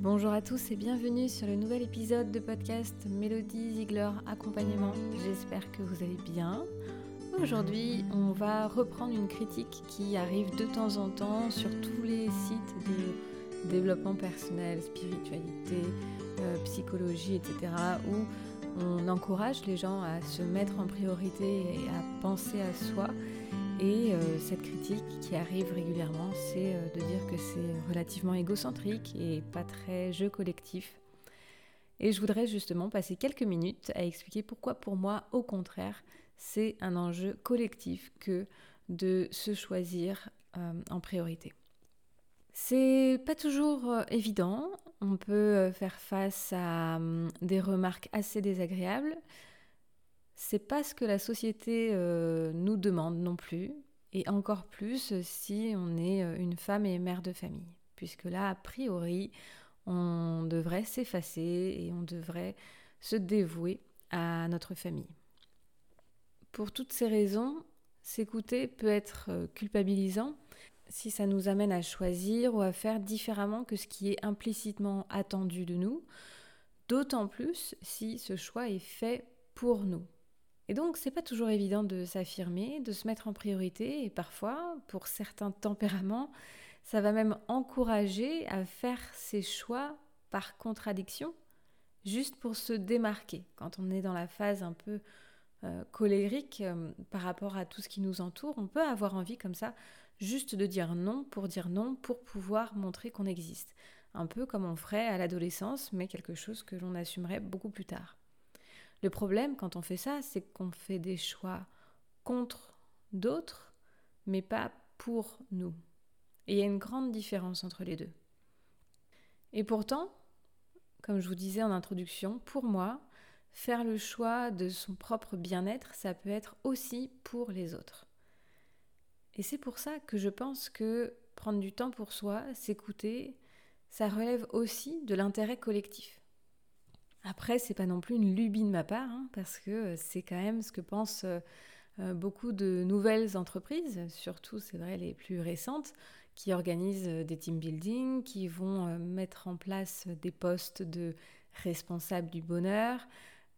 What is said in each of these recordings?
Bonjour à tous et bienvenue sur le nouvel épisode de podcast Mélodie Ziegler Accompagnement. J'espère que vous allez bien. Aujourd'hui, on va reprendre une critique qui arrive de temps en temps sur tous les sites de développement personnel, spiritualité, euh, psychologie, etc. où on encourage les gens à se mettre en priorité et à penser à soi et euh, cette critique qui arrive régulièrement, c'est euh, de dire que c'est relativement égocentrique et pas très jeu collectif. Et je voudrais justement passer quelques minutes à expliquer pourquoi pour moi, au contraire, c'est un enjeu collectif que de se choisir euh, en priorité. C'est pas toujours évident, on peut faire face à hum, des remarques assez désagréables, c'est pas ce que la société euh, nous demande non plus, et encore plus si on est euh, une femme et mère de famille, puisque là, a priori, on devrait s'effacer et on devrait se dévouer à notre famille. Pour toutes ces raisons, s'écouter peut être euh, culpabilisant si ça nous amène à choisir ou à faire différemment que ce qui est implicitement attendu de nous, d'autant plus si ce choix est fait pour nous. Et donc, c'est pas toujours évident de s'affirmer, de se mettre en priorité, et parfois, pour certains tempéraments, ça va même encourager à faire ses choix par contradiction, juste pour se démarquer. Quand on est dans la phase un peu euh, colérique euh, par rapport à tout ce qui nous entoure, on peut avoir envie comme ça, juste de dire non pour dire non, pour pouvoir montrer qu'on existe. Un peu comme on ferait à l'adolescence, mais quelque chose que l'on assumerait beaucoup plus tard. Le problème quand on fait ça, c'est qu'on fait des choix contre d'autres, mais pas pour nous. Et il y a une grande différence entre les deux. Et pourtant, comme je vous disais en introduction, pour moi, faire le choix de son propre bien-être, ça peut être aussi pour les autres. Et c'est pour ça que je pense que prendre du temps pour soi, s'écouter, ça relève aussi de l'intérêt collectif. Après, c'est pas non plus une lubie de ma part, hein, parce que euh, c'est quand même ce que pensent euh, euh, beaucoup de nouvelles entreprises, surtout, c'est vrai, les plus récentes, qui organisent des team building, qui vont mettre en place des postes de responsables du bonheur,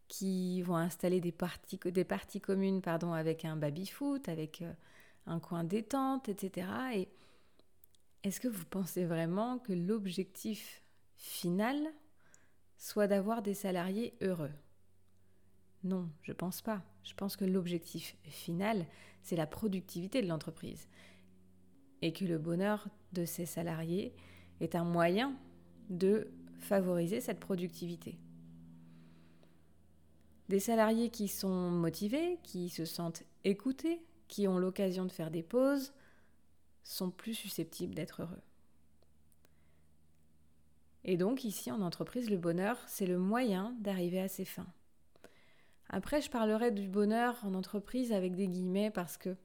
qui vont installer des parties, des parties communes pardon, avec un baby-foot, avec un coin détente, etc. Et est-ce que vous pensez vraiment que l'objectif final soit d'avoir des salariés heureux. Non, je pense pas. Je pense que l'objectif final, c'est la productivité de l'entreprise. Et que le bonheur de ses salariés est un moyen de favoriser cette productivité. Des salariés qui sont motivés, qui se sentent écoutés, qui ont l'occasion de faire des pauses, sont plus susceptibles d'être heureux. Et donc ici en entreprise, le bonheur, c'est le moyen d'arriver à ses fins. Après, je parlerai du bonheur en entreprise avec des guillemets parce que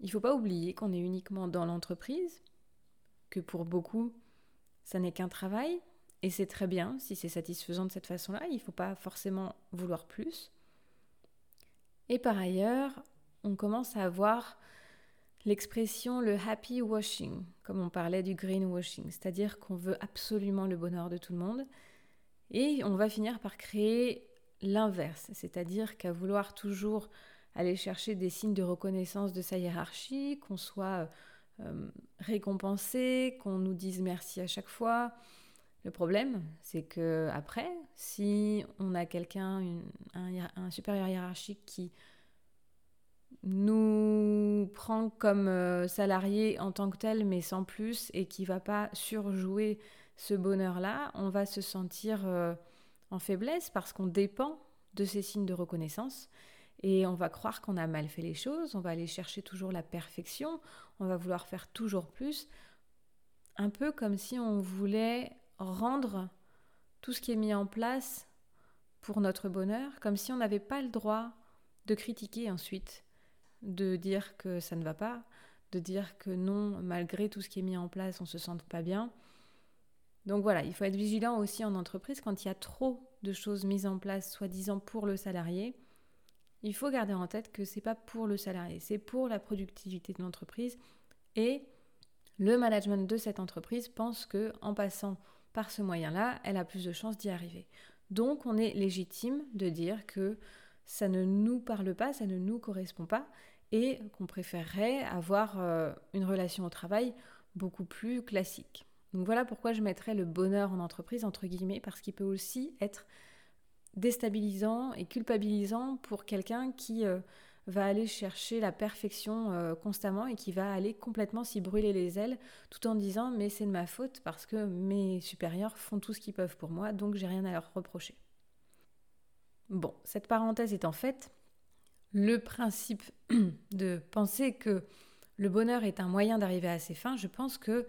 il faut pas oublier qu'on est uniquement dans l'entreprise, que pour beaucoup, ça n'est qu'un travail, et c'est très bien si c'est satisfaisant de cette façon-là, il ne faut pas forcément vouloir plus. Et par ailleurs, on commence à avoir l'expression le happy washing, comme on parlait du greenwashing, c'est-à-dire qu'on veut absolument le bonheur de tout le monde, et on va finir par créer l'inverse, c'est-à-dire qu'à vouloir toujours aller chercher des signes de reconnaissance de sa hiérarchie, qu'on soit euh, récompensé, qu'on nous dise merci à chaque fois. Le problème, c'est que après, si on a quelqu'un, un supérieur hiérarchique qui nous prend comme euh, salarié en tant que tel, mais sans plus, et qui va pas surjouer ce bonheur-là, on va se sentir euh, en faiblesse parce qu'on dépend de ces signes de reconnaissance. Et on va croire qu'on a mal fait les choses, on va aller chercher toujours la perfection, on va vouloir faire toujours plus. Un peu comme si on voulait rendre tout ce qui est mis en place pour notre bonheur, comme si on n'avait pas le droit de critiquer ensuite de dire que ça ne va pas, de dire que non, malgré tout ce qui est mis en place, on se sente pas bien. Donc voilà, il faut être vigilant aussi en entreprise quand il y a trop de choses mises en place, soi-disant pour le salarié. Il faut garder en tête que c'est pas pour le salarié, c'est pour la productivité de l'entreprise et le management de cette entreprise pense que en passant par ce moyen-là, elle a plus de chances d'y arriver. Donc on est légitime de dire que ça ne nous parle pas, ça ne nous correspond pas et qu'on préférerait avoir euh, une relation au travail beaucoup plus classique. Donc voilà pourquoi je mettrais le bonheur en entreprise entre guillemets, parce qu'il peut aussi être déstabilisant et culpabilisant pour quelqu'un qui euh, va aller chercher la perfection euh, constamment et qui va aller complètement s'y brûler les ailes tout en disant mais c'est de ma faute parce que mes supérieurs font tout ce qu'ils peuvent pour moi donc j'ai rien à leur reprocher. Bon, cette parenthèse étant faite, le principe de penser que le bonheur est un moyen d'arriver à ses fins, je pense que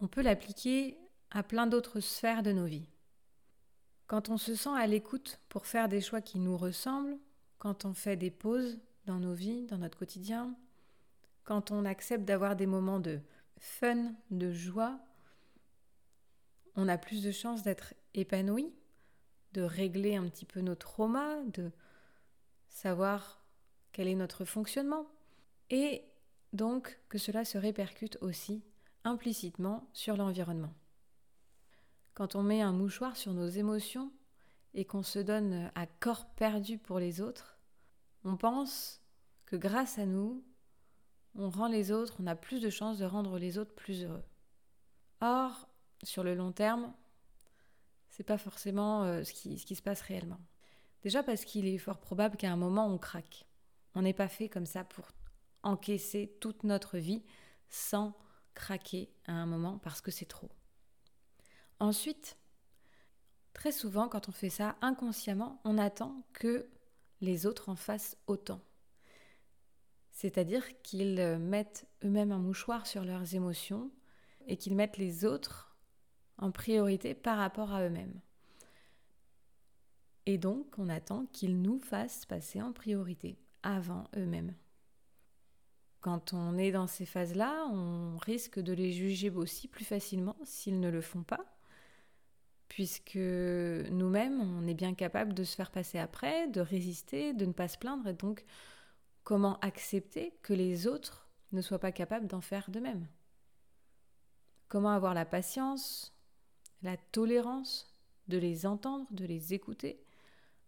on peut l'appliquer à plein d'autres sphères de nos vies. Quand on se sent à l'écoute pour faire des choix qui nous ressemblent, quand on fait des pauses dans nos vies, dans notre quotidien, quand on accepte d'avoir des moments de fun, de joie, on a plus de chances d'être épanoui, de régler un petit peu nos traumas, de savoir quel est notre fonctionnement, et donc que cela se répercute aussi implicitement sur l'environnement. Quand on met un mouchoir sur nos émotions et qu'on se donne à corps perdu pour les autres, on pense que grâce à nous, on rend les autres, on a plus de chances de rendre les autres plus heureux. Or, sur le long terme, c'est pas forcément euh, ce, qui, ce qui se passe réellement. Déjà parce qu'il est fort probable qu'à un moment on craque. On n'est pas fait comme ça pour encaisser toute notre vie sans craquer à un moment parce que c'est trop. Ensuite, très souvent quand on fait ça inconsciemment, on attend que les autres en fassent autant. C'est-à-dire qu'ils mettent eux-mêmes un mouchoir sur leurs émotions et qu'ils mettent les autres en priorité par rapport à eux-mêmes. Et donc, on attend qu'ils nous fassent passer en priorité avant eux-mêmes. Quand on est dans ces phases-là, on risque de les juger aussi plus facilement s'ils ne le font pas, puisque nous-mêmes, on est bien capable de se faire passer après, de résister, de ne pas se plaindre, et donc comment accepter que les autres ne soient pas capables d'en faire de même? Comment avoir la patience, la tolérance de les entendre, de les écouter,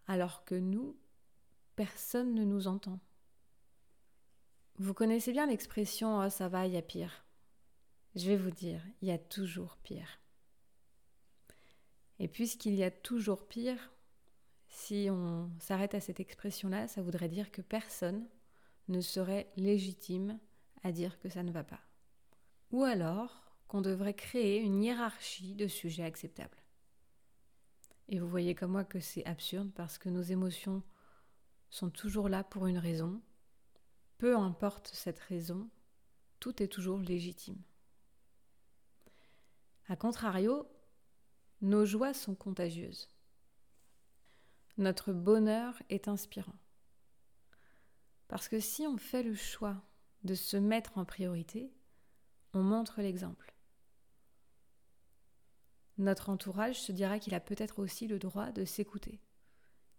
alors que nous, personne ne nous entend vous connaissez bien l'expression oh, ça va, il y a pire. Je vais vous dire, il y a toujours pire. Et puisqu'il y a toujours pire, si on s'arrête à cette expression-là, ça voudrait dire que personne ne serait légitime à dire que ça ne va pas. Ou alors qu'on devrait créer une hiérarchie de sujets acceptables. Et vous voyez comme moi que c'est absurde parce que nos émotions sont toujours là pour une raison, peu importe cette raison, tout est toujours légitime. A contrario, nos joies sont contagieuses. Notre bonheur est inspirant. Parce que si on fait le choix de se mettre en priorité, on montre l'exemple. Notre entourage se dira qu'il a peut-être aussi le droit de s'écouter,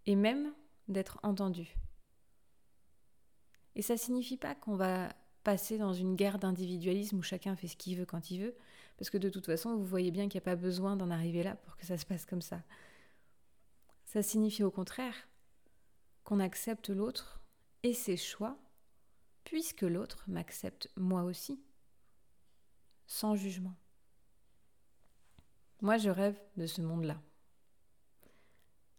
et même d'être entendu. Et ça signifie pas qu'on va passer dans une guerre d'individualisme où chacun fait ce qu'il veut quand il veut, parce que de toute façon, vous voyez bien qu'il n'y a pas besoin d'en arriver là pour que ça se passe comme ça. Ça signifie au contraire qu'on accepte l'autre et ses choix, puisque l'autre m'accepte moi aussi, sans jugement. Moi, je rêve de ce monde-là.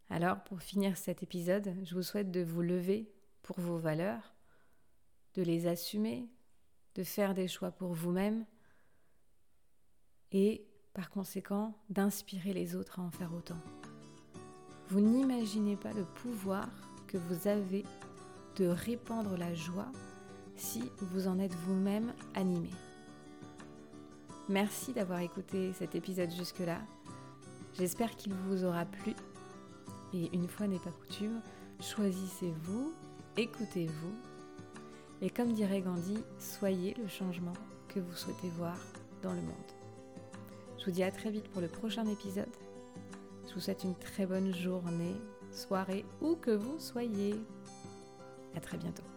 Alors, pour finir cet épisode, je vous souhaite de vous lever pour vos valeurs, de les assumer, de faire des choix pour vous-même et par conséquent d'inspirer les autres à en faire autant. Vous n'imaginez pas le pouvoir que vous avez de répandre la joie si vous en êtes vous-même animé. Merci d'avoir écouté cet épisode jusque-là. J'espère qu'il vous aura plu. Et une fois n'est pas coutume, choisissez-vous, écoutez-vous et comme dirait Gandhi, soyez le changement que vous souhaitez voir dans le monde. Je vous dis à très vite pour le prochain épisode. Je vous souhaite une très bonne journée, soirée, où que vous soyez. À très bientôt.